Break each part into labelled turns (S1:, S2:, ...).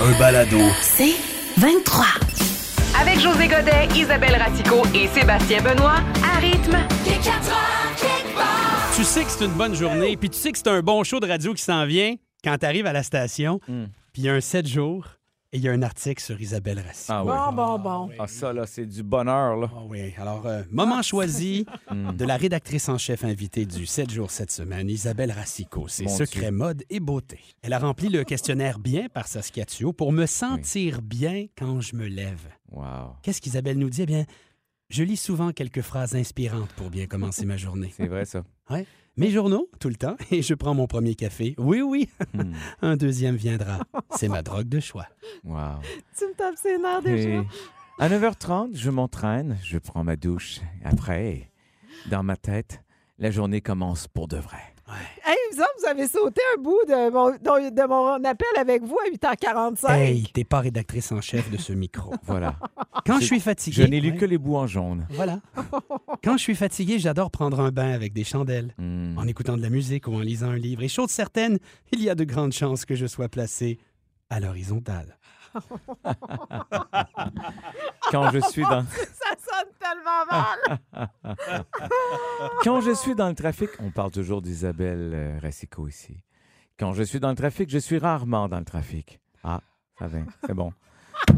S1: Un balado.
S2: C'est 23.
S3: Avec José Godet, Isabelle Ratico et Sébastien Benoît, à rythme.
S4: Tu sais que c'est une bonne journée, puis tu sais que c'est un bon show de radio qui s'en vient quand tu arrives à la station,
S5: Hmm.
S4: puis il y a un 7 jours et il y a un article sur Isabelle Racine.
S5: Ah oui.
S6: Bon, bon, bon.
S5: Ah, ça, là, c'est du bonheur, là.
S4: Ah oui, alors, euh, moment choisi
S5: Hmm.
S4: de la rédactrice en chef invitée du 7 jours cette semaine, Isabelle Racicot. C'est
S5: Mon
S4: secret
S5: Dieu.
S4: mode et beauté. Elle a rempli le questionnaire bien par Saskatio pour me sentir bien quand je me lève.
S5: Wow.
S4: Qu'est-ce qu'Isabelle nous dit? Eh bien, je lis souvent quelques phrases inspirantes pour bien commencer ma journée.
S5: C'est vrai, ça.
S4: Mes journaux, tout le temps, et je prends mon premier café. Oui, oui,
S5: Hmm.
S4: un deuxième viendra. C'est ma drogue de choix.
S5: Wow.
S6: Tu me tapes ses nerfs déjà.
S5: Et à 9h30, je m'entraîne, je prends ma douche. Après, dans ma tête, la journée commence pour de vrai.
S6: Hey, il me semble que vous avez sauté un bout de mon, de mon appel avec vous à 8h45.
S4: Hey, t'es pas rédactrice en chef de ce micro.
S5: Voilà.
S4: Quand je suis fatigué.
S5: Je n'ai lu
S4: Ouais,
S5: que les bouts en jaune.
S4: Voilà. Quand je suis fatigué, j'adore prendre un bain avec des chandelles,
S5: Hmm.
S4: en écoutant de la musique ou en lisant un livre. Et chose certaine, il y a de grandes chances que je sois placé à l'horizontale.
S5: Quand je suis dans...
S6: Ça sonne tellement mal.
S5: Quand je suis dans le trafic, on parle toujours d'Isabelle euh, Racicot ici. Quand je suis dans le trafic, je suis rarement dans le trafic. Ah, ça va, c'est bon.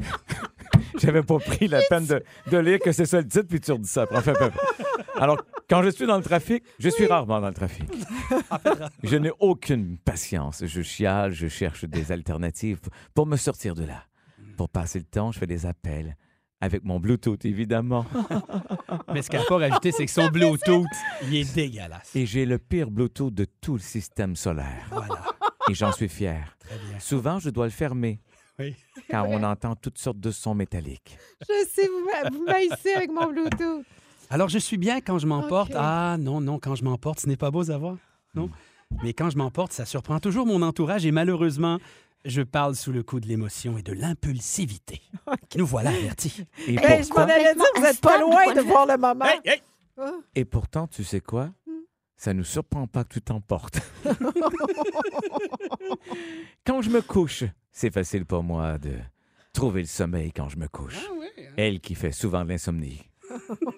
S5: J'avais pas pris la peine de, de lire que c'est ça le titre, puis tu redis ça. Enfin, Alors, quand je suis dans le trafic, je suis rarement dans le trafic. Je n'ai aucune patience. Je chiale, je cherche des alternatives pour me sortir de là. Pour passer le temps, je fais des appels. Avec mon Bluetooth, évidemment.
S4: Mais ce qu'elle n'a pas rajouté, c'est que son Bluetooth, il est dégueulasse.
S5: Et j'ai le pire Bluetooth de tout le système solaire.
S4: Voilà.
S5: Et j'en suis fier.
S4: Très bien.
S5: Souvent, je dois le fermer.
S4: Oui.
S5: Car on entend toutes sortes de sons métalliques.
S6: Je sais, vous, m'a- vous m'haïssez avec mon Bluetooth.
S4: Alors, je suis bien quand je m'emporte. Ah, non, non, quand je m'emporte, ce n'est pas beau à voir. Non. Mais quand je m'emporte, ça surprend toujours mon entourage et malheureusement, je parle sous le coup de l'émotion et de l'impulsivité. Nous voilà avertis.
S5: Et,
S6: Hey, je m'en
S5: pourtant,
S6: allais dire, vous n'êtes pas loin de voir le moment. Ah.
S5: et pourtant, tu sais quoi? Ça nous surprend pas que tu t'emportes. quand je me couche, c'est facile pour moi de trouver le sommeil quand je me couche. Elle qui fait souvent de l'insomnie.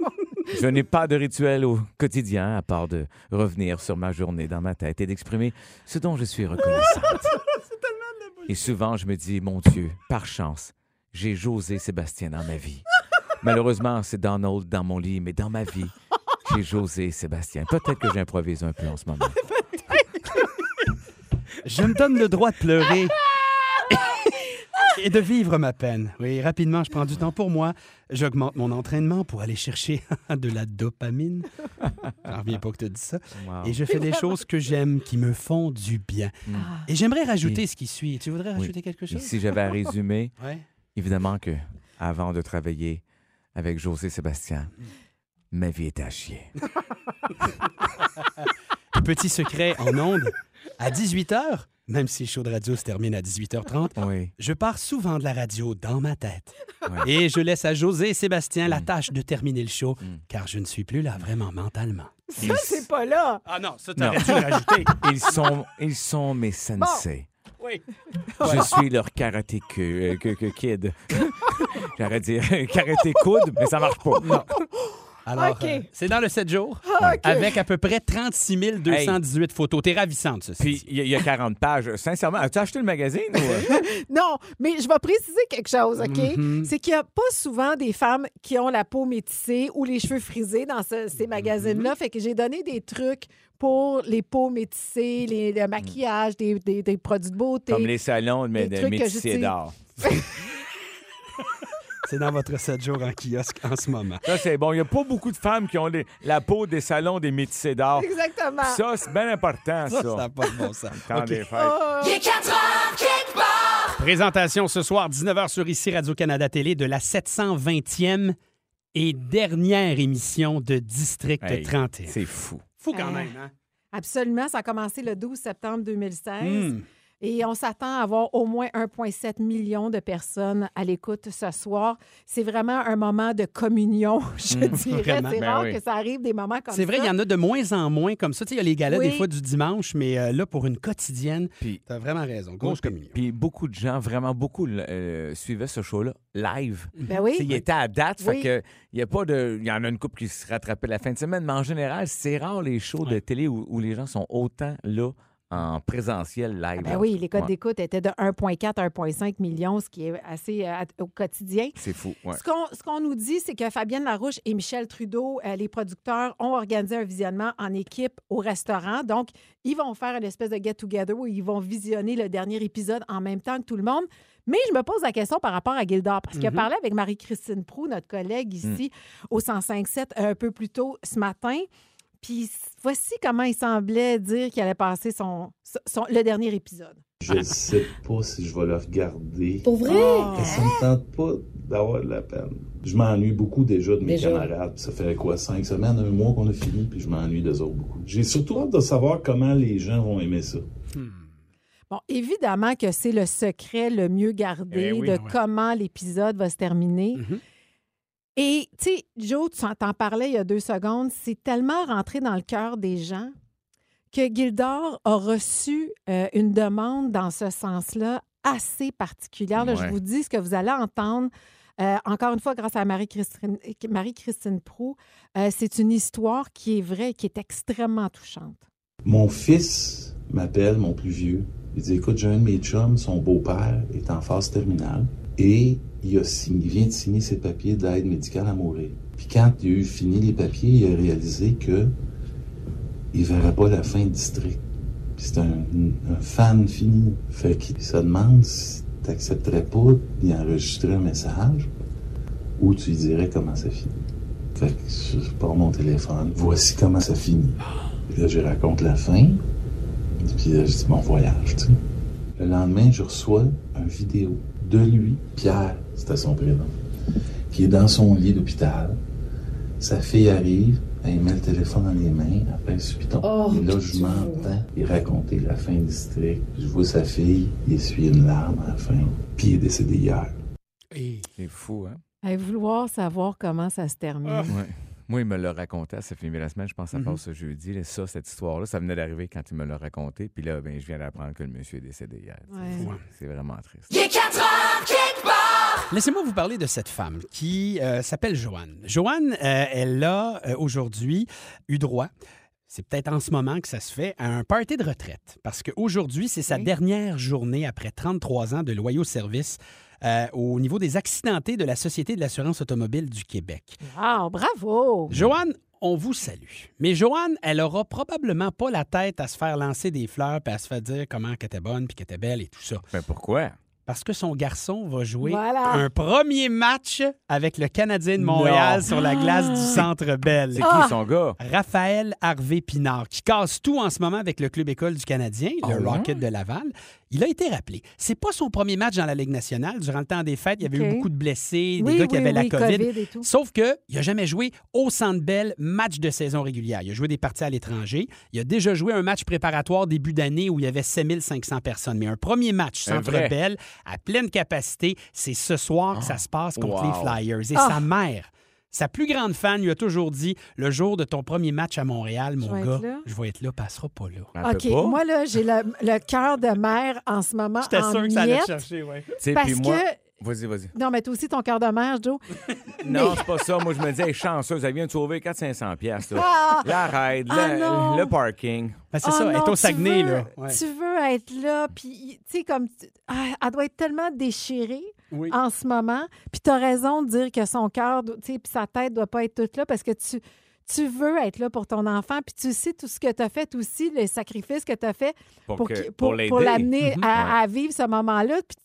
S5: Je n'ai pas de rituel au quotidien à part de revenir sur ma journée dans ma tête et d'exprimer ce dont je suis reconnaissante. Et souvent, je me dis, mon Dieu, par chance, j'ai José Sébastien dans ma vie. Malheureusement, c'est Donald dans mon lit, mais dans ma vie, j'ai José Sébastien. Peut-être que j'improvise un peu en ce moment.
S4: Je me donne le droit de pleurer et de vivre ma peine. Oui, rapidement, je prends du temps pour moi. J'augmente mon entraînement pour aller chercher de la dopamine. J'en reviens pas que tu dis ça.
S5: Wow.
S4: Et je fais des choses que j'aime, qui me font du bien.
S5: Mm.
S4: Et j'aimerais rajouter
S5: Et-
S4: ce qui suit. Tu voudrais
S5: Oui.
S4: rajouter quelque
S5: Et
S4: chose?
S5: si j'avais à résumer,
S4: Ouais.
S5: évidemment que avant de travailler avec José Sébastien, ma vie était à chier.
S4: Petit secret en ondes, à 18h, même si le show de radio se termine à 18h30,
S5: Oui.
S4: je pars souvent de la radio dans ma tête. Et je laisse à José et Sébastien la
S5: Mm.
S4: tâche de terminer le show,
S5: Mm.
S4: car je ne suis plus là vraiment mentalement.
S6: Ça, c'est pas là.
S4: Ah non, ça,
S5: t'aurais
S4: dû rajouter.
S5: Ils sont, ils sont mes sensei.
S4: Oui.
S5: Je suis leur karaté que, euh, que- que kid. J'aurais dit karaté coude, mais ça marche pas.
S4: Alors, euh, c'est dans le 7 jours,
S6: Ah,
S4: avec à peu près 36 218 photos. T'es ravissante, ceci
S5: Puis il y, a- il y a 40 pages. Sincèrement, as-tu acheté le magazine? Ou... euh?
S6: Non, mais je vais préciser quelque chose, OK?
S4: Mhm.
S6: C'est qu'il n'y a pas souvent des femmes qui ont la peau métissée ou les cheveux frisés dans ce- ces magazines-là. Fait que j'ai donné des trucs pour les peaux métissées, les, le maquillage, des, des- des produits de beauté.
S5: Comme les salons mais
S6: Des
S5: métissés d'or.
S4: C'est dans votre 7 jours en kiosque en ce moment.
S5: Ça, c'est bon. Il n'y a pas beaucoup de femmes qui ont les- la peau des salons des métissés d'or.
S6: Exactement.
S5: Ça, c'est bien important, ça.
S4: Ça, ça n'a pas de bon sens.
S5: Temps
S4: OK.
S5: des fêtes.
S6: Ah.
S2: Il est 4 heures, quelque part.
S4: Présentation ce soir, 19h sur ici Radio-Canada Télé, de la 720e et dernière émission de District
S5: Hey,
S4: 31.
S5: C'est fou.
S4: fou quand même, hein?
S6: Absolument. Ça a commencé le 12 septembre 2016.
S4: Hmm.
S6: Et on s'attend à avoir au moins 1,7 million de personnes à l'écoute ce soir. C'est vraiment un moment de communion, je dirais.
S4: Hmm, vraiment.
S6: C'est
S5: Ben
S6: rare
S5: oui.
S6: que ça arrive des moments comme ça.
S4: C'est vrai, il y en a de moins en moins comme ça. Tu sais, il y a les galas
S6: Oui.
S4: des fois du dimanche, mais euh, là, pour une quotidienne,
S5: Puis,
S4: t'as vraiment raison. Grosse
S5: puis-
S4: communion.
S5: puis beaucoup de gens, vraiment beaucoup, euh, suivaient ce show-là live.
S6: Ben oui.
S5: Tu Il était à date,
S6: Oui.
S5: fait que il y a pas de, il y en a une couple qui se rattrapait la fin de semaine, mais en général, c'est rare les shows de télé où, où les gens sont autant là en présentiel live.
S6: Ben
S5: là.
S6: oui, les codes
S5: Ouais.
S6: d'écoute étaient de 1,4 à 1,5 millions, ce qui est assez euh, au quotidien.
S5: C'est fou. ouais.
S6: Ce qu'on nous dit, c'est que Fabienne Larouche et Michel Trudeau, euh, les producteurs, ont organisé un visionnement en équipe au restaurant. Donc, ils vont faire une espèce de get-together où ils vont visionner le dernier épisode en même temps que tout le monde. Mais je me pose la question par rapport à Gildor, parce qu'il a parlé avec Marie-Christine Prou, notre collègue ici, au 105.7 un peu plus tôt ce matin. Puis voici comment il semblait dire qu'il allait passer son, son- le dernier épisode.
S7: Je ne sais pas si je vais le regarder.
S2: Pour vrai?
S7: Ça me tente pas d'avoir de la peine. Je m'ennuie beaucoup déjà de mes
S2: Déjà.
S7: camarades. Ça fait quoi, cinq semaines, un mois qu'on a fini, puis je m'ennuie d'eux autres beaucoup. J'ai surtout hâte de savoir comment les gens vont aimer ça.
S6: Bon, évidemment que c'est le secret le mieux gardé
S5: Eh oui,
S6: de
S4: ouais.
S6: comment l'épisode va se terminer.
S4: Mhm.
S6: Et, tu sais, Joe, tu en- t'en parlais il y a deux secondes, c'est tellement rentré dans le cœur des gens que Gildor a reçu euh, une demande dans ce sens-là assez particulière. Là, Je vous dis ce que vous allez entendre. euh, encore une fois, grâce à Marie-Christine Marie-Christine Prou, euh, c'est une histoire qui est vraie et qui est extrêmement touchante.
S7: Mon fils m'appelle, mon plus vieux. Il dit Écoute, j'ai un de mes chums, son beau-père est en phase terminale et il, a signé- il vient de signer ses papiers d'aide médicale à mourir. Puis quand il a eu fini les papiers, il a réalisé que il verrait pas la fin du district. Puis c'est un, un fan fini. Fait qu'il se demande si t'accepterais pas d'y enregistrer un message ou tu lui dirais comment ça finit. Fait que je prends mon téléphone. Voici comment ça finit. Puis là, je raconte la fin. Puis là, je dis mon voyage, tu sais. Le lendemain, je reçois une vidéo de lui, Pierre, c'était son prénom, qui est dans son lit d'hôpital. Sa fille arrive, elle met le téléphone dans les mains, après elle sur piton.
S2: Oh,
S7: Et là, je m'entends il raconter la fin du district. Je vois sa fille, il essuie une larme à la fin. Puis il est décédé hier.
S4: Et-
S5: C'est fou, hein?
S6: À vouloir savoir comment ça se termine.
S4: Ah.
S5: Ouais. Moi, il me l'a raconté à sa filmé la semaine, je pense que ça passe ce jeudi. là. Ça, cette histoire-là, ça venait d'arriver quand il me l'a raconté. Puis là, ben, je viens d'apprendre que le monsieur est décédé hier. C'est
S6: Ouais.
S5: fou. C'est vraiment triste.
S4: Laissez-moi vous parler de cette femme qui euh, s'appelle Joanne. Joanne, euh, elle a euh, aujourd'hui eu droit, c'est peut-être en ce moment que ça se fait, à un party de retraite. Parce qu'aujourd'hui, c'est sa
S6: Oui.
S4: dernière journée après 33 ans de loyaux services euh, au niveau des accidentés de la Société de l'assurance automobile du Québec.
S6: Wow, bravo!
S4: Joanne, on vous salue. Mais Joanne, elle aura probablement pas la tête à se faire lancer des fleurs puis à se faire dire comment qu'elle était bonne puis qu'elle était belle et tout ça.
S5: Ben pourquoi?
S4: Parce que son garçon va jouer
S6: Voilà.
S4: un premier match avec le Canadien de Montréal
S5: Non.
S4: sur la glace du Centre Bell.
S5: C'est
S6: Ah!
S5: qui son gars?
S4: Raphaël Harvey Pinard, qui casse tout en ce moment avec le club école du Canadien, le
S5: Ah ouais?
S4: Rocket de Laval. Il a été rappelé. C'est pas son premier match dans la Ligue nationale. Durant le temps des fêtes, il y avait eu beaucoup de blessés, des
S6: Oui,
S4: gars qui
S6: oui,
S4: avaient la COVID.
S6: COVID et tout.
S4: Sauf que il n'a jamais joué au Centre Bell match de saison régulière. Il a joué des parties à l'étranger. Il a déjà joué un match préparatoire début d'année où il y avait 7500 personnes. Mais un premier match Centre. Bell à pleine capacité, c'est ce soir que ça se passe contre
S5: wow.
S4: les Flyers. Et
S6: Ah.
S4: sa mère, sa plus grande fan, lui a toujours dit le jour de ton premier match à Montréal, mon gars, je vais être là, passera pas là.
S5: Elle
S6: OK,
S5: pas?
S6: moi, là, j'ai le, le cœur de mère en ce moment en miettes,
S4: chercher, ouais.
S5: Tu sais,
S6: Parce
S5: puis moi...
S6: que...
S5: Vas-y, vas-y.
S6: Non, mais toi aussi, ton cœur de mère, Joe.
S5: Non, c'est pas ça. Moi, je me disais, hey, chanceuse, elle vient de sauver 400-500 piastres. là.
S6: Ah!
S5: La ride,
S6: Ah
S5: le, parking.
S4: Ben, c'est
S6: Oh
S4: ça, elle est au
S6: tu
S4: Saguenay,
S6: veux-
S4: là. Ouais.
S6: Tu veux être là, puis, tu sais, comme... ah, elle doit être tellement déchirée
S4: Oui.
S6: en ce moment. Puis tu as raison de dire que son cœur, doit- tu sais, puis sa tête doit pas être toute là parce que tu... Tu veux être là pour ton enfant, puis tu sais tout ce que tu as fait aussi, les sacrifices que tu as fait
S5: Pour,
S6: pour,
S5: que-
S6: qu'il-
S5: pour
S6: pour,
S5: l'aider.
S6: pour l'amener
S4: Mhm.
S6: à, à vivre ce moment-là. Puis-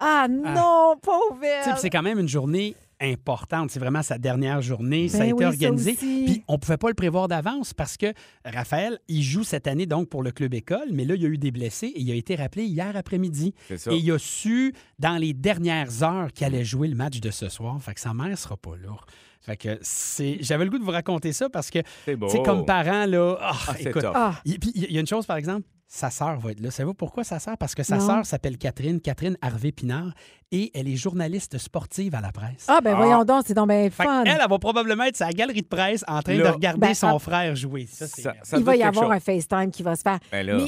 S6: ah non, pauvre
S4: Tu sais, puis c'est quand même une journée importante. C'est vraiment sa dernière journée. ça a
S6: Ben
S4: été organisé. Puis on pouvait pas le prévoir d'avance parce que Raphaël, il joue cette année donc pour le club école, mais là, il y a eu des blessés et il a été rappelé hier après-midi. Et il a su dans les dernières heures qu'il allait jouer le match de ce soir. Fait que sa mère sera pas là. Fait que c'est. J'avais le goût de vous raconter ça parce que,
S5: C'est
S4: comme parent, là. ah,
S5: Ah,
S4: écoute.
S6: Ah,
S4: il puis, il y a une chose, par exemple, sa sœur va être là. Savez-vous pourquoi sa sœur? Parce que sa sœur s'appelle Catherine, Catherine Harvey-Pinard, et elle est journaliste sportive à la presse.
S6: ah, ben voyons donc, c'est donc bien fun.
S4: elle, elle va probablement être sa galerie de presse en train
S5: Là-
S4: de regarder
S6: Ben,
S4: son
S6: ah-
S4: frère jouer. Ça, c'est
S5: Ça-
S6: Il va y avoir un FaceTime qui va se faire.
S5: Ben là.
S6: Mais là,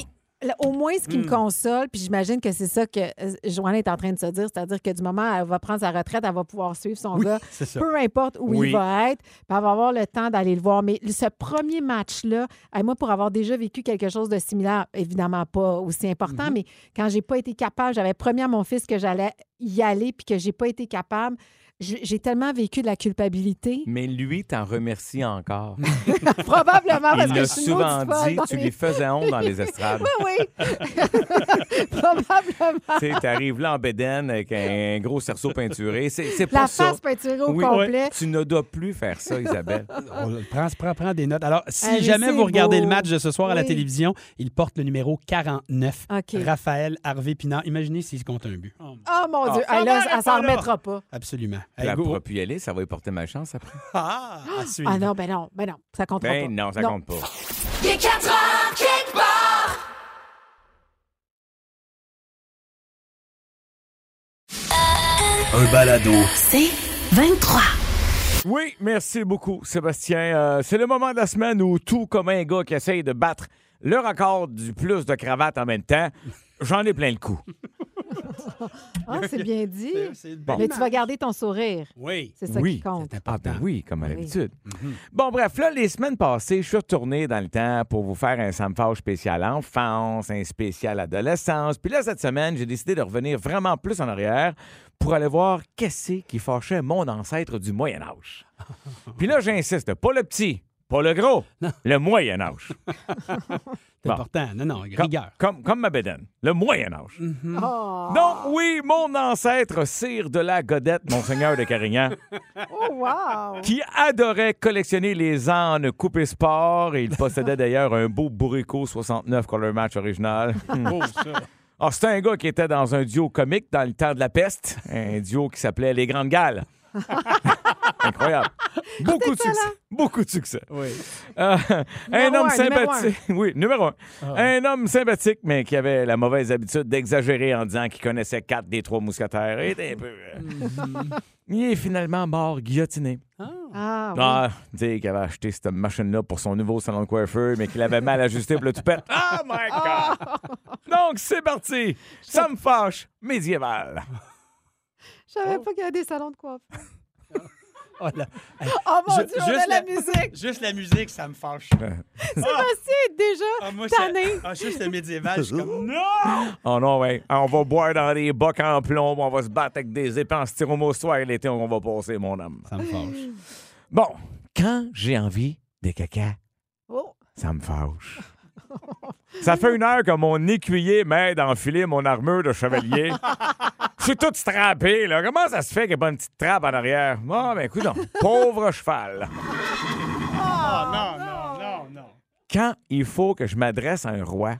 S6: au moins, ce qui
S4: Hmm.
S6: me console, puis j'imagine que c'est ça que euh, Joanne est en train de se dire, c'est-à-dire que du moment où elle va prendre sa retraite, elle va pouvoir suivre son
S4: Oui,
S6: gars, peu importe où
S5: Oui.
S6: il va être, puis elle va avoir le temps d'aller le voir. Mais ce premier match-là, moi, pour avoir déjà vécu quelque chose de similaire, évidemment pas aussi important,
S4: Mhm.
S6: mais quand j'ai pas été capable, j'avais promis à mon fils que j'allais y aller, puis que j'ai pas été capable, j'ai tellement vécu de la culpabilité.
S5: Mais lui t'en remercie encore.
S6: Probablement parce
S5: Il
S6: que
S5: l'a
S6: je suis
S5: souvent dit, tu
S6: les-
S5: lui faisais honte dans les estrades.
S6: Oui, oui. Probablement.
S5: tu sais, t'arrives là en bédaine avec un gros cerceau peinturé. C'est c'est pas
S6: La
S5: ça.
S6: face peinturée au
S5: Oui,
S6: complet.
S5: Tu ne dois plus faire ça, Isabelle.
S4: On prend, prend, prend des notes. Alors, si
S6: mais
S4: jamais vous regardez
S6: beau.
S4: le match de ce soir à la télévision, il porte le numéro 49.
S6: OK.
S4: Raphaël Harvey Pinard. Imaginez s'il se compte un but. Oh,
S6: Oh mon Dieu.
S4: Ah,
S6: là,
S4: ça va,
S6: elle s'en remettra pas.
S4: absolument.
S5: Elle
S4: Hey,
S5: ne
S4: go.
S5: pourra plus y aller, ça va lui porter malchance après.
S4: Ah, à suivre.
S6: Ah non, ben non, ben non, ça comptera pas.
S5: Ben non, ça compte pas.
S2: Il est 4 heures, quelque part.
S1: Un balado.
S2: C'est 23.
S5: Oui, merci beaucoup, Sébastien. Euh, c'est le moment de la semaine où tout comme un gars qui essaye de battre le record du plus de cravates en même temps, j'en ai plein le cou.
S6: Ah, c'est bien dit.
S4: C'est- belle
S6: Mais tu vas garder ton sourire.
S4: Oui.
S6: C'est ça
S5: Oui.
S6: qui compte.
S4: C'est
S5: Ah
S4: important.
S5: ben oui, comme à
S6: Oui.
S5: l'habitude. Bon, bref, là, les semaines passées, je suis retourné dans le temps pour vous faire un Sam Fâche spécial enfance, un spécial adolescence. Puis là, cette semaine, j'ai décidé de revenir vraiment plus en arrière pour aller voir qu'est-ce qui fâchait mon ancêtre du Moyen Âge. Puis là, j'insiste, pas le petit, pas le gros, le Moyen Âge.
S4: C'est
S5: Bon.
S4: important. Non, non,
S5: Comme,
S4: rigueur.
S5: comme, comme ma bédaine, le Moyen Âge.
S6: Oh,
S5: Donc oui, mon ancêtre Sire de la Godette, Monseigneur de Carignan,
S6: oh wow!
S5: qui adorait collectionner les ânes coupés sport et il possédait d'ailleurs un beau Bourrico 69 Color Match original.
S4: Oh, ça.
S5: Ah, c'était un gars qui était dans un duo comique dans le temps de la peste, un duo qui s'appelait Les Grandes Galles. Incroyable. Beaucoup de succès. Beaucoup de succès.
S4: Oui.
S5: Euh, un homme
S6: un, numéro
S5: sympathique. Oui, numéro un. Un homme sympathique, mais qui avait la mauvaise habitude d'exagérer en disant qu'il connaissait quatre des trois mousquetaires. Il était un peu. euh, Il est finalement mort guillotiné.
S6: Ah, oui.
S5: Ah, dire qu'il avait acheté cette machine-là pour son nouveau salon de coiffeur, mais qu'il avait mal ajusté pour le toupette. Oh my God! Donc, c'est parti! Ça me fâche médiéval.
S6: Je savais pas qu'il y avait des salons de coiffure.
S4: Oh, là. Hey,
S6: Oh mon Dieu, on a la musique!
S4: Juste la musique, ça me fâche.
S6: Sébastien est déjà
S4: Ah, moi,
S6: tanné.
S4: c'est- ah, juste le médiéval, je suis comme non!
S5: Oh non, ouais. On va boire dans des bocs en plomb, on va se battre avec des épées en styromoussoir l'été, on va passer, mon homme.
S4: Ça me fâche.
S5: Bon, quand j'ai envie de caca,
S6: Oh,
S5: ça me fâche. Ça fait une heure que mon écuyer m'aide à enfiler mon armure de chevalier. Je suis tout strappé, là. Comment ça se fait qu'il n'y a pas une petite trappe en arrière? Ah, ben écoute, pauvre cheval.
S4: Ah, non, non, non, non.
S5: Quand il faut que je m'adresse à un roi,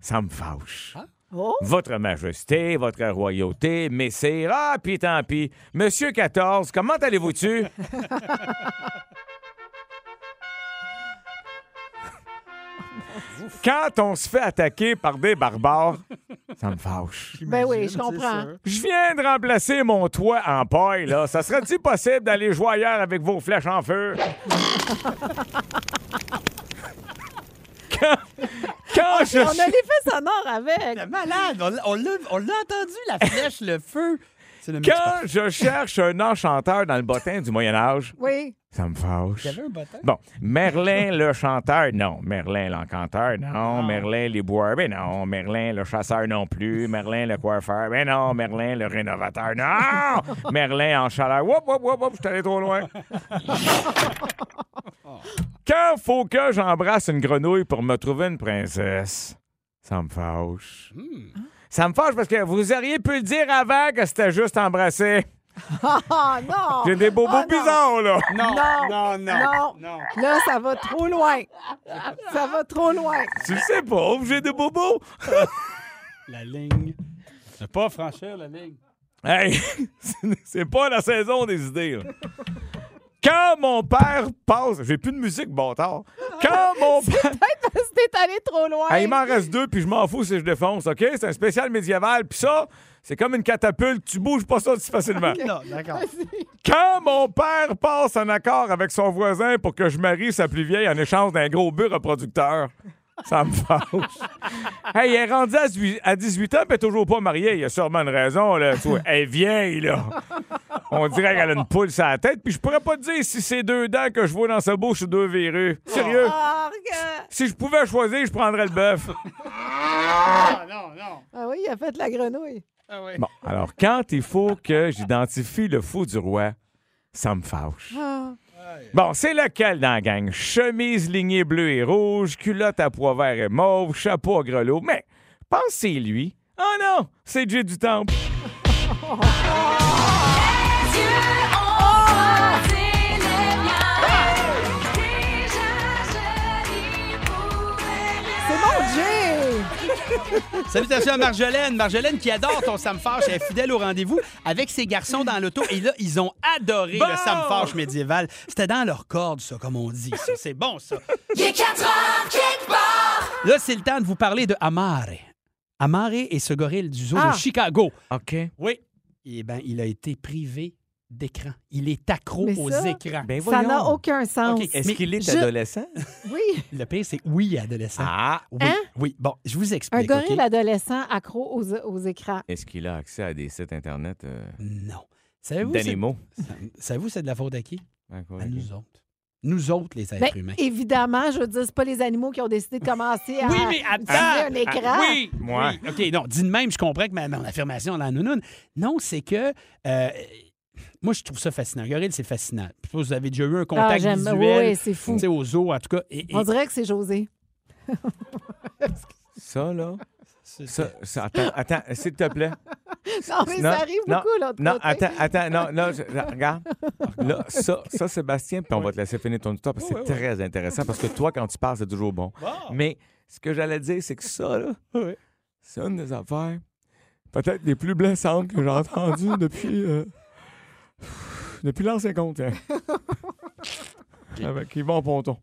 S5: ça me fâche.
S6: oh?
S5: Votre Majesté, votre Royauté, Messire, ah, puis tant pis. Monsieur 14, comment allez-vous-tu? Quand on se fait attaquer par des barbares, ça me fâche.
S6: Ben oui, je comprends.
S5: Je viens de remplacer mon toit en paille, là. Ça serait-il possible d'aller jouer ailleurs avec vos flèches en feu? quand quand je...
S6: On a l'effet sonore avec.
S4: C'est malade. On l'a- On l'a on l'a entendu, la flèche, le feu. C'est le
S5: Quand je cherche un enchanteur dans le bottin du Moyen Âge,
S6: Oui.
S5: ça me fâche.
S4: Il y avait un bottin.
S5: Bon, Merlin le chanteur, non. Merlin l'encanteur, non. Merlin les bois, ben non. Merlin le chasseur, non plus. Merlin le coiffeur, ben non. Merlin le rénovateur, non. Merlin en chaleur, whoop, whoop, whoop, je suis allé trop loin. Quand faut que j'embrasse une grenouille pour me trouver une princesse, ça me fâche. Ça me fâche parce que vous auriez pu le dire avant que c'était juste embrasser.
S6: Ah non!
S5: J'ai des bobos
S6: Ah,
S5: bizarres, là.
S4: Non,
S6: Non,
S4: non, non.
S6: non. Là, ça va trop loin. Ça va trop loin.
S5: Tu le sais pas, j'ai des bobos.
S4: La ligne. Ne pas franchir la ligne.
S5: Hey, c'est pas la saison des idées, là. Quand mon père passe, j'ai plus de musique, bâtard. Quand mon père.
S6: Parce que t'es allé trop loin.
S5: Hey, il m'en reste deux, puis je m'en fous si je défonce, OK? C'est un spécial médiéval, puis ça, c'est comme une catapulte, tu bouges pas ça si facilement.
S4: Non, d'accord.
S5: Quand mon père passe en accord avec son voisin pour que je marie sa plus vieille en échange d'un gros but reproducteur, ça me fâche. hey, il est rendu à 18 à 18 ans, puis elle est toujours pas mariée. Il y a sûrement une raison, là. Elle est vieille, là. On dirait qu'elle a une poule sur la tête, puis je pourrais pas te dire si c'est deux dents que je vois dans sa bouche ou deux verrues. Sérieux?
S6: Regarde.
S5: Si je pouvais choisir, je prendrais le bœuf.
S4: Ah, non, non.
S6: Ah oui, il a fait la grenouille.
S4: Ah, oui.
S5: Bon, alors, quand il faut que j'identifie le fou du roi, ça me fâche.
S6: Ah.
S5: Bon, c'est lequel dans la gang? Chemise lignée bleue et rouge, culotte à pois vert et mauve, chapeau à grelot. Mais, pense c'est lui. Oh non, c'est Jay du Temple.
S4: Salutations à Marjolaine. Marjolaine qui adore ton Sam Fâche. Elle est fidèle au rendez-vous avec ses garçons dans l'auto. Et là, ils ont adoré
S5: Bon!
S4: le Sam Fâche médiéval. C'était dans leur corde, ça, comme on dit. ça. C'est bon, ça.
S2: Il est 4 heures, quelque part.
S4: Là, c'est le temps de vous parler de Amare. Amare est ce gorille du zoo
S6: Ah.
S4: de Chicago.
S5: OK.
S4: Oui. Eh bien, il a été privé d'écran. Il est accro
S6: Mais
S4: aux
S6: ça-
S4: écrans.
S5: Ben
S6: Ça n'a aucun sens.
S5: Est-ce qu'il est
S6: je-
S5: adolescent?
S6: Oui.
S4: Le pire, c'est oui, adolescent.
S5: Ah!
S4: Oui,
S6: Hein?
S4: oui. Bon, je vous
S6: Un
S4: explique.
S6: gorille
S4: OK?
S6: adolescent accro aux, aux écrans.
S5: Est-ce qu'il a accès à des sites Internet euh,
S4: Non. Savez-vous, c'est-
S5: d'animaux?
S4: savez-vous, c'est de la faute à qui?
S5: Ah, quoi,
S4: À nous autres. Nous autres, les êtres
S6: Ben,
S4: humains.
S6: évidemment, je veux dire, c'est pas les animaux qui ont décidé de commencer à
S4: Oui, mais
S6: utiliser
S4: attends!
S6: un écran.
S4: Oui,
S5: Moi.
S4: oui. OK, non, dis de même, je comprends que ma, mon affirmation la nounoune. Non, c'est que. euh, moi, je trouve ça fascinant. Gorille, c'est fascinant. Je sais pas si vous avez déjà eu un
S6: Ah,
S4: contact
S6: j'aime.
S4: visuel.
S6: Oui, c'est fou.
S4: tu sais, au zoo, en tout cas. Et, et-
S6: On dirait que c'est José.
S5: Ça, là?
S4: c'est-
S5: Ça, ça- attends, attends, s'il te plaît.
S6: Non, mais
S5: Non,
S6: ça arrive
S5: non,
S6: beaucoup, l'autre
S5: Non,
S6: côté.
S5: attends, attends, non, non, je- là, regarde. Là, ça, ça, Sébastien, puis on va te laisser finir ton histoire parce que c'est très intéressant parce que toi, quand tu parles, c'est toujours bon. Mais ce que j'allais dire, c'est que ça, là, c'est une des affaires peut-être les plus blessantes que j'ai entendues depuis, euh, depuis l'an 50. hein. Avec Yvon Ponton.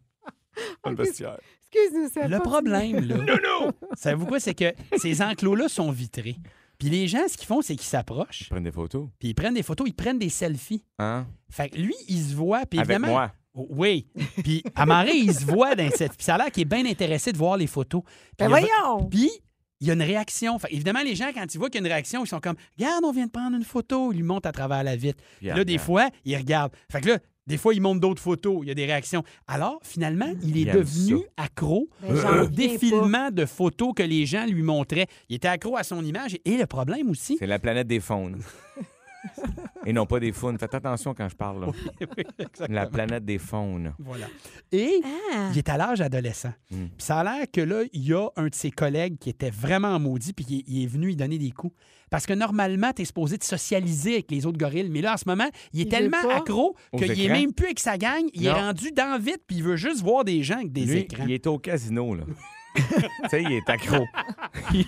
S5: Dans le vestiaire.
S6: Excuse-nous, c'est
S4: Le problème, là. non, non! Savez-vous quoi? C'est que ces enclos-là sont vitrés. Puis les gens, ce qu'ils font, c'est qu'ils s'approchent,
S5: Prends des photos.
S4: puis ils prennent des photos, ils prennent des selfies.
S5: Hein?
S4: Fait que lui, il se voit, puis
S5: Avec
S4: évidemment...
S5: moi.
S4: Oh, Oui. Puis Amaré, il se voit dans cette. Puis ça a l'air qu'il est bien intéressé de voir les photos. Puis
S6: Ben voyons!
S4: Puis il y a une réaction. Fait, évidemment, les gens, quand ils voient qu'il y a une réaction, ils sont comme Regarde, on vient de prendre une photo. Ils lui montent à travers la vitre. Puis là, des
S5: regarde.
S4: fois, ils regardent. Fait que là, des fois, ils montent d'autres photos. Il y a des réactions. Alors, finalement, il est
S5: Il
S4: devenu
S5: ça.
S4: accro
S6: Ben,
S4: au défilement de photos que les gens lui montraient. Il était accro à son image. Et le problème aussi.
S5: C'est la planète des faunes. Et non pas des faunes. Faites attention quand je parle. là. La planète des faunes.
S4: Voilà. Et
S6: Ah.
S4: il est à l'âge adolescent.
S5: Mm.
S4: Puis ça a l'air que là, il y a un de ses collègues qui était vraiment maudit, puis il est, il est venu lui donner des coups. Parce que normalement, tu es supposé te socialiser avec les autres gorilles. Mais là, en ce moment, il est
S6: Il
S4: tellement
S6: veut pas.
S4: accro
S5: Aux
S4: qu'il est
S5: écrans.
S4: même plus avec sa gang. Il est
S5: Non.
S4: rendu dans vite, puis il veut juste voir des gens avec des
S5: Lui,
S4: écrans.
S5: il est au casino, là. tu sais, il est accro. il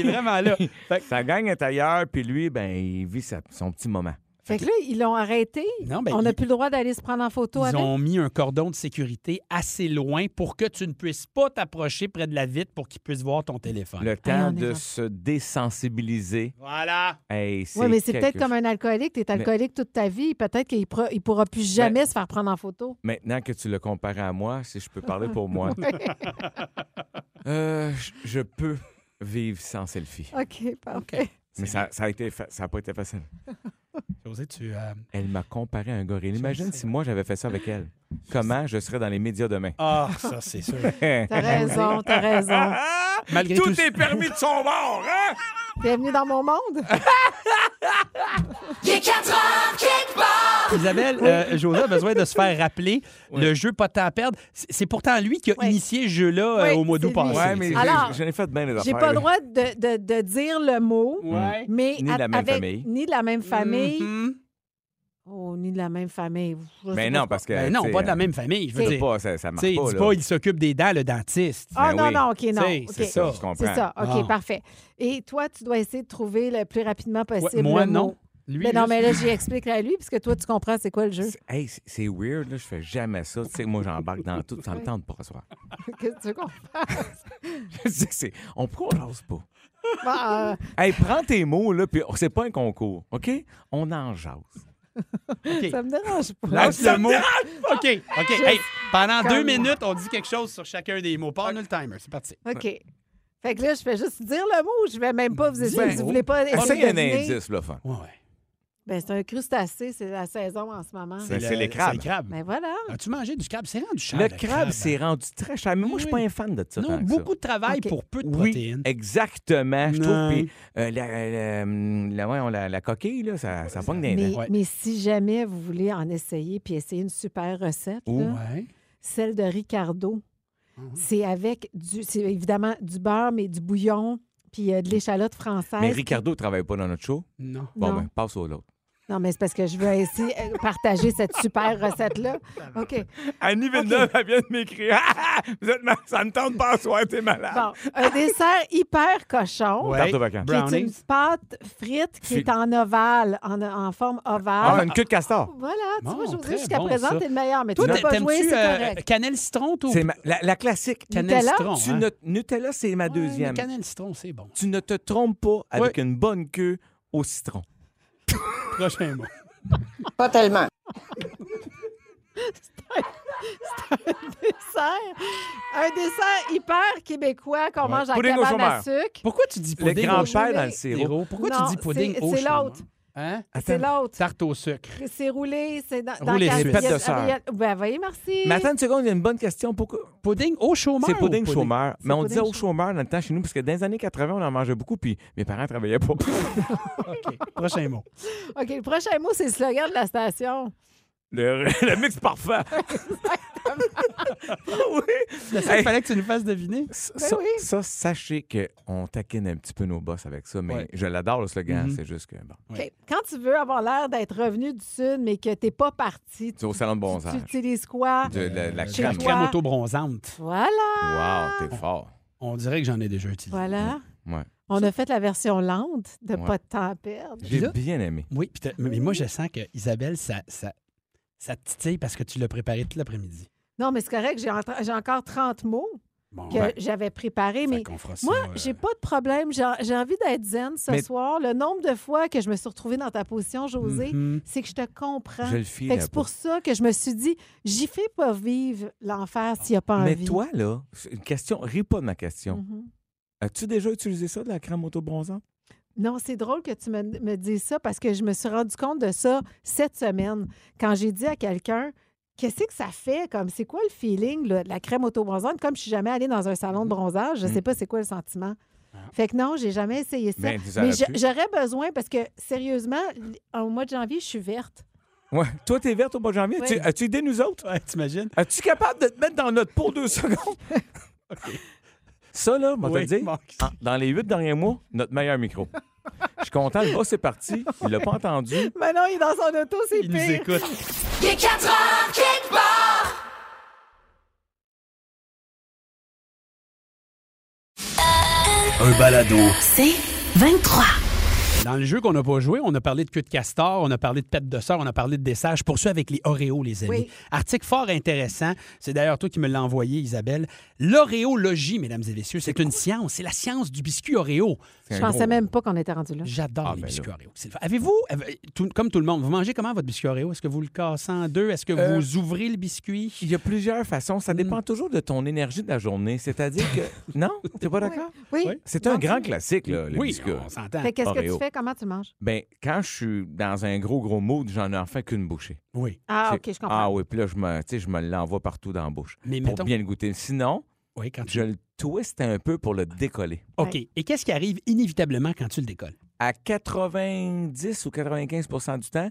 S4: est vraiment là. Fait que-
S5: Sa gang est ailleurs, puis lui, ben, il vit sa- son petit moment.
S6: Fait que là, ils l'ont arrêté.
S4: Non, ben,
S6: On n'a
S4: ils-
S6: plus le droit d'aller se prendre en photo
S4: Ils
S6: avec.
S4: ont mis un cordon de sécurité assez loin pour que tu ne puisses pas t'approcher près de la vitre pour qu'ils puissent voir ton téléphone.
S5: Le temps de se désensibiliser.
S4: Voilà.
S5: Hey,
S6: Oui, mais c'est
S5: quelque
S6: peut-être comme un alcoolique. Tu es alcoolique toute ta vie. Peut-être qu'il ne pourra plus
S5: Ben
S6: jamais se faire prendre en photo.
S5: Maintenant que tu le compares à moi, si je peux parler pour moi, euh, je- je peux vivre sans selfie.
S6: OK, parfait.
S5: Mais ça n'a été fa- ça a pas été facile.
S4: José, tu. euh,
S5: Elle m'a comparé à un gorille. Imagine
S4: sais.
S5: si moi j'avais fait ça avec elle. comment je serai dans les médias demain?
S4: Ah, ça, c'est sûr.
S6: T'as raison, t'as raison.
S4: Malgré
S5: Tout
S4: tout,
S5: est permis de son bord, hein?
S6: Bienvenue dans mon monde?
S2: Il est 4 heures quelque part.
S4: Isabelle, euh, José a besoin de se faire rappeler le jeu Pas de temps à perdre. C'est c'est pourtant lui qui a
S6: Oui.
S4: initié ce jeu-là euh,
S6: Oui,
S4: au mois d'août
S6: c'est lui.
S4: passé.
S5: Ouais, mais j'ai-
S6: Alors,
S5: j'en ai fait bien les affaires.
S6: J'ai pas le droit de, de- de dire le mot,
S4: Ouais.
S6: mais
S5: Ni de la
S6: a-
S5: même
S6: avec-
S5: famille.
S6: Ni de la même famille.
S4: Mhm.
S6: Oh, ni de la même famille. Je
S5: Mais non, parce que.
S4: Ben non, pas de la même famille. Je veux dire,
S5: pas, ça, ça marche pas.
S4: dis
S5: là.
S4: pas, il s'occupe des dents, le dentiste.
S6: Ah
S5: Ben
S6: non,
S5: oui.
S6: non, OK, non.
S4: C'est ça.
S5: Je comprends.
S6: C'est ça, OK,
S4: Ah.
S6: parfait. Et toi, tu dois essayer de trouver le plus rapidement possible.
S4: Ouais, moi,
S6: le
S4: non.
S6: mot.
S4: Lui,
S6: Mais non,
S4: juste-
S6: mais là, j'y explique à lui, puisque toi, tu comprends c'est quoi le jeu.
S5: C'est- Hey, c'est- weird, là. Je fais jamais ça. Tu sais, moi, j'embarque dans tout. Ça me tente pas, soir.
S6: Qu'est-ce que tu veux qu'on fasse?
S5: Je sais que c'est. On jase pas?
S6: Bon, euh,
S5: Hey, prends tes mots, là, puis c'est pas un concours, OK? On en jase.
S6: Ça me dérange pas.
S4: Le
S5: me
S4: mot. OK, OK. Hey, pendant deux minutes, on dit quelque chose sur chacun des mots. Parle-nous le timer. C'est parti.
S6: OK. Fait que là, je fais juste dire le mot. Je vais même pas vous essayer. Si vous voulez pas essayer
S5: Essaye un indice, là, fun.
S4: Ouais.
S6: Ben, c'est un crustacé. C'est la saison en ce moment.
S5: C'est-
S4: le-
S5: les crabes.
S4: C'est les crabes.
S6: Ben voilà.
S4: As-tu mangé du crabe? C'est rendu cher.
S5: Le crabe, c'est rendu très cher. Mais moi, je suis pas
S4: Oui.
S5: un fan de ça.
S4: Non, beaucoup de travail pour peu de
S5: Oui,
S4: protéines.
S5: exactement. Je
S4: Non.
S5: trouve. Puis, euh, la, la, la- ouais, on- la- la coquille, là, ça, ça pogne des
S6: Mais.
S4: Ouais.
S6: mais si jamais vous voulez en essayer puis essayer une super recette,
S5: Ouh.
S6: là,
S4: Ouais.
S6: celle de Ricardo,
S4: Mhm.
S6: c'est avec du, c'est évidemment du beurre, mais du bouillon puis euh, de l'échalote française.
S5: Mais Ricardo ne travaille pas dans notre show?
S4: Non.
S5: Bon,
S6: Non.
S5: ben, passe au l'autre.
S6: Non, mais c'est parce que je veux essayer euh, partager cette super recette-là. OK.
S5: Annie
S6: Villeneuve,
S5: elle vient de m'écrire. Vous êtes ma- Ça ne tente pas à soir, t'es malade.
S6: Bon, un dessert hyper cochon.
S4: Ouais.
S5: Tarte aux vacances.
S6: Qui est une pâte frite qui est en ovale, en, en forme ovale.
S5: Ah, une queue de castor.
S6: Voilà, tu
S4: Bon,
S6: vois, José,
S4: très
S6: jusqu'à
S4: bon,
S6: présent, t'es le meilleur, mais
S4: Toi,
S6: tu n'as pas joué,
S4: t'aimes-tu
S6: c'est
S4: euh,
S6: correct.
S4: cannelle citron ou
S5: C'est ma- la, la classique.
S4: cannelle
S6: Nutella?
S4: citron?
S5: Tu
S4: hein?
S5: ne- Nutella, c'est ma
S4: Ouais,
S5: deuxième.
S4: cannelle citron, c'est bon.
S5: Tu ne te trompes pas avec une bonne queue au citron.
S4: Prochain mot.
S8: Pas tellement.
S6: dessert. Un dessert hyper québécois qu'on
S5: Ouais.
S6: mange en
S5: Pudding au
S6: cabane à sucre.
S4: Pourquoi tu dis
S5: Le
S4: pudding au
S5: grand-père
S4: chômeur?
S5: dans le sirop.
S4: Pourquoi
S6: Non,
S4: tu dis pudding
S6: c'est-
S4: au
S6: c'est l'autre.
S4: Hein?
S6: C'est l'autre.
S4: Tarte au sucre.
S6: C'est roulé, c'est dans, dans
S4: Roulé
S5: Pète de sœur.
S6: Ben, voyez, merci.
S5: Mais attends une seconde, il y a une bonne question. Pourquoi?
S4: Pudding au chômeur?
S5: C'est pudding
S4: ou
S5: chômeur. Mais on
S6: pudding
S5: disait au
S6: chômeur.
S5: chômeur dans le temps chez nous, parce que dans les années 80, on en mangeait beaucoup, puis mes parents travaillaient pas.
S4: OK. Prochain mot.
S6: OK, le prochain mot, c'est le slogan de la station.
S5: Le, le mix parfait. oui.
S4: C'est ça qu'il fallait que tu nous fasses deviner?
S5: Ça,
S6: Ben
S5: ça-
S6: oui.
S5: ça, sachez qu'on taquine un petit peu nos boss avec ça, mais
S4: Ouais.
S5: je l'adore, le slogan.
S4: Mhm.
S5: C'est juste que, bon,
S4: Ouais.
S6: Quand tu veux avoir l'air d'être revenu du Sud, mais que tu n'es pas parti,
S5: c'est au salon de
S6: tu, tu utilises quoi?
S5: De la, la
S6: Chez
S4: La
S5: crème.
S4: auto-bronzante.
S6: Voilà.
S5: Wow, t'es fort.
S4: On dirait que j'en ai déjà utilisé.
S6: Voilà.
S5: Ouais.
S6: On a fait la version lente de
S5: Ouais.
S6: Pas de temps à perdre.
S5: J'ai bien aimé.
S4: Oui, puis t'as- mais moi, je sens que Isabelle, ça, ça, ça te titille parce que tu l'as préparé tout l'après-midi.
S6: Non, mais c'est correct, j'ai en- j'ai encore 30 mots
S4: Bon,
S6: que j'avais préparés,
S4: Fait
S6: mais
S4: ça,
S6: moi,
S4: euh,
S6: j'ai pas de problème. J'ai j'ai envie d'être zen ce
S5: Mais-
S6: soir. Le nombre de fois que je me suis retrouvée dans ta position, José,
S4: mhm.
S6: c'est que je te comprends.
S5: Je le file
S6: Fait que c'est pour ça que je me suis dit, j'y fais pas vivre l'enfer s'il n'y a pas
S5: Mais
S6: envie.
S5: toi, là, c'est une question, ris pas de ma question.
S6: Mhm.
S5: As-tu déjà utilisé ça, de la crème auto-bronzante?
S6: Non, c'est drôle que tu me, me dises ça parce que je me suis rendu compte de ça cette semaine quand j'ai dit à quelqu'un qu'est-ce que ça fait? Comme c'est quoi le feeling là, de la crème auto-bronzante comme je suis jamais allée dans un salon de bronzage, je
S5: Mm.
S6: sais pas c'est quoi le sentiment. Fait que non, j'ai jamais essayé ça.
S5: Ben,
S6: Mais
S5: pu.
S6: j'aurais besoin parce que sérieusement, au mois de janvier, je suis verte.
S5: Ouais. Toi, t'es verte au mois de janvier?
S6: Oui.
S5: As-tu aidé nous autres?
S4: Ouais, t'imagines?
S5: Es-tu capable de te mettre dans notre peau deux secondes? Ça, là, va
S4: Oui,
S5: te dire, en- dans les huit derniers mois, notre meilleur micro. Je suis content, le boss est parti. Il l'a pas entendu.
S6: Mais non, il est dans son auto, c'est
S4: Il nous écoute.
S2: Il est 4 heures quelque part.
S1: Un balado.
S9: C'est 23.
S4: Dans le jeu qu'on n'a pas joué, on a parlé de queue de castor, on a parlé de pète de sœur, on a parlé de dessert. Je poursuis avec les Oreos, les amis.
S6: Oui.
S4: Article fort intéressant. C'est d'ailleurs toi qui me l'as envoyé, Isabelle. L'oréologie, mesdames et messieurs, c'est une science. C'est la science du biscuit Oreo.
S6: Je
S5: un
S6: pensais
S5: gros-
S6: même pas qu'on était rendu là.
S4: J'adore
S5: Ah,
S4: les
S5: ben
S4: biscuits
S5: là.
S4: Oreo. Le. Avez-vous, avez- tout- comme tout le monde, vous mangez comment votre biscuit Oreo? Est-ce que vous le cassez en deux? Est-ce que
S5: Euh,
S4: vous ouvrez le biscuit?
S5: Il y a plusieurs façons. Ça dépend toujours de ton énergie de la journée. C'est-à-dire que. Non? T'es pas d'accord?
S6: Oui.
S4: Oui.
S5: C'est un grand classique, là, les
S4: oui,
S5: biscuits.
S4: on s'entend.
S6: Fait qu'est-ce que tu fais comment tu manges?
S5: Ben, quand je suis dans un gros, gros mood, j'en ai enfin qu'une bouchée.
S4: Oui.
S6: Ah, OK, je comprends.
S5: Ah oui, puis là, je me, tu sais, je me l'envoie partout dans la bouche
S4: Mais
S5: pour
S4: mettons-
S5: bien le goûter. Sinon,
S4: Oui, quand tu...
S5: je le twist un peu pour le décoller.
S4: OK. Et qu'est-ce qui arrive inévitablement quand tu le décolles?
S5: À 90 ou 95% du temps,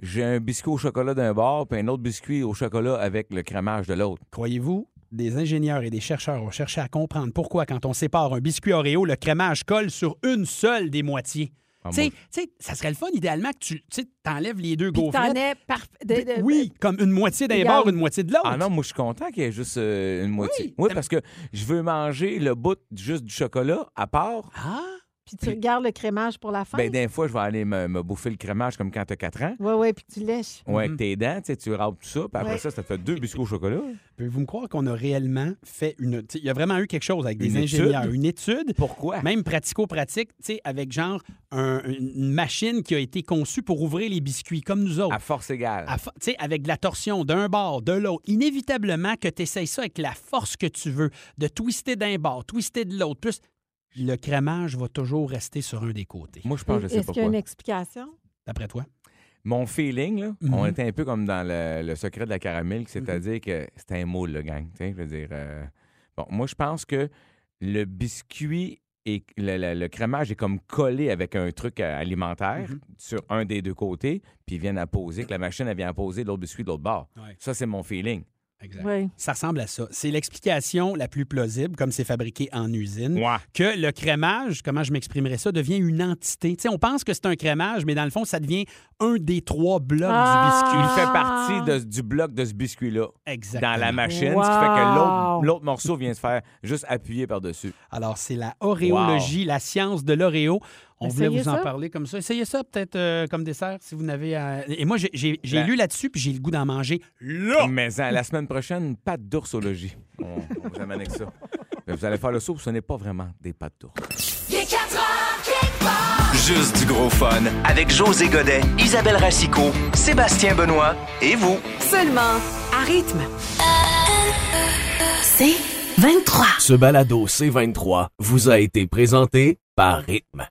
S5: j'ai un biscuit au chocolat d'un bord puis un autre biscuit au chocolat avec le crémage de l'autre.
S4: Croyez-vous, des ingénieurs et des chercheurs ont cherché à comprendre pourquoi, quand on sépare un biscuit Oreo, le crémage colle sur une seule des moitiés?
S5: Ah,
S4: Tu sais- ça serait le fun, idéalement, que tu t'enlèves les deux gaufrettes.
S6: es parfait. de- de-
S4: Oui, comme une moitié d'un bord, une moitié de l'autre.
S5: Ah non, moi, je suis content qu'il y ait juste euh, une moitié.
S4: Oui,
S5: Oui, parce que je veux manger le bout juste du chocolat à part.
S4: Ah!
S6: Puis tu regardes le crémage pour la fin.
S5: Ben, des fois, je vais aller me, me bouffer le crémage comme quand tu as 4 ans.
S6: Oui, oui, puis tu lèches.
S5: Ouais,
S4: Mhm.
S5: avec tes dents, tu sais, tu râpes tout ça, puis après
S6: Ouais.
S5: ça, ça te fait deux biscuits au chocolat.
S4: Pouvez-vous me croire qu'on a réellement fait une. Il y a vraiment eu quelque chose avec des
S5: Une
S4: ingénieurs,
S5: étude?
S4: une étude,
S5: Pourquoi?
S4: même pratico-pratique, tu sais, avec genre un- une machine qui a été conçue pour ouvrir les biscuits, comme nous autres.
S5: À force égale.
S4: Tu sais, avec de la torsion d'un bord, de l'autre. Inévitablement que tu essayes ça avec la force que tu veux, de twister d'un bord, twister de l'autre. Plus, le crémage va toujours rester sur un des côtés.
S5: Moi, je pense, je sais
S6: Est-ce qu'il y a une explication?
S4: D'après toi?
S5: Mon feeling, là,
S4: Mhm.
S5: on était un peu comme dans le, le secret de la caramel, c'est-à-dire que c'était un moule, le gang. tu sais, Je veux dire. euh, Bon, moi, je pense que le biscuit et le, le- le crémage est comme collé avec un truc euh, alimentaire
S4: Mhm.
S5: sur un des deux côtés, puis ils viennent à poser, que la machine, elle vient à poser l'autre biscuit de l'autre bord.
S4: Ouais.
S5: Ça, c'est mon feeling.
S4: Exact.
S6: Oui.
S4: Ça ressemble à ça. C'est l'explication la plus plausible, comme c'est fabriqué en usine,
S5: Ouais.
S4: que le crémage, comment je m'exprimerais ça, devient une entité. Tu sais, on pense que c'est un crémage, mais dans le fond, ça devient un des trois blocs
S6: Ah!
S4: du
S5: Il
S4: biscuit.
S5: fait partie de- du bloc de ce biscuit-là dans la machine, ce qui fait que l'autre- morceau vient se faire juste appuyer par-dessus.
S4: Alors, c'est la oréologie, la science de l'oreo. On voulait vous en parler comme ça. Essayez ça peut-être euh, comme dessert si vous n'avez. à- Et moi, j'ai- j'ai j'ai
S5: La-
S4: lu là-dessus, puis j'ai le goût d'en manger là.
S5: Mais hein, la semaine prochaine, pâte d'ours au logis. On, on vous amène avec ça. Mais vous allez faire le saut, ce n'est pas vraiment des pâtes d'ours.
S2: Il est 4 heures quelque part.
S1: Juste du gros fun avec José Godet, Isabelle Racicot, Sébastien Benoît et vous.
S3: Seulement à rythme.
S9: C'est 23.
S1: Ce balado C23 vous a été présenté par Rythme.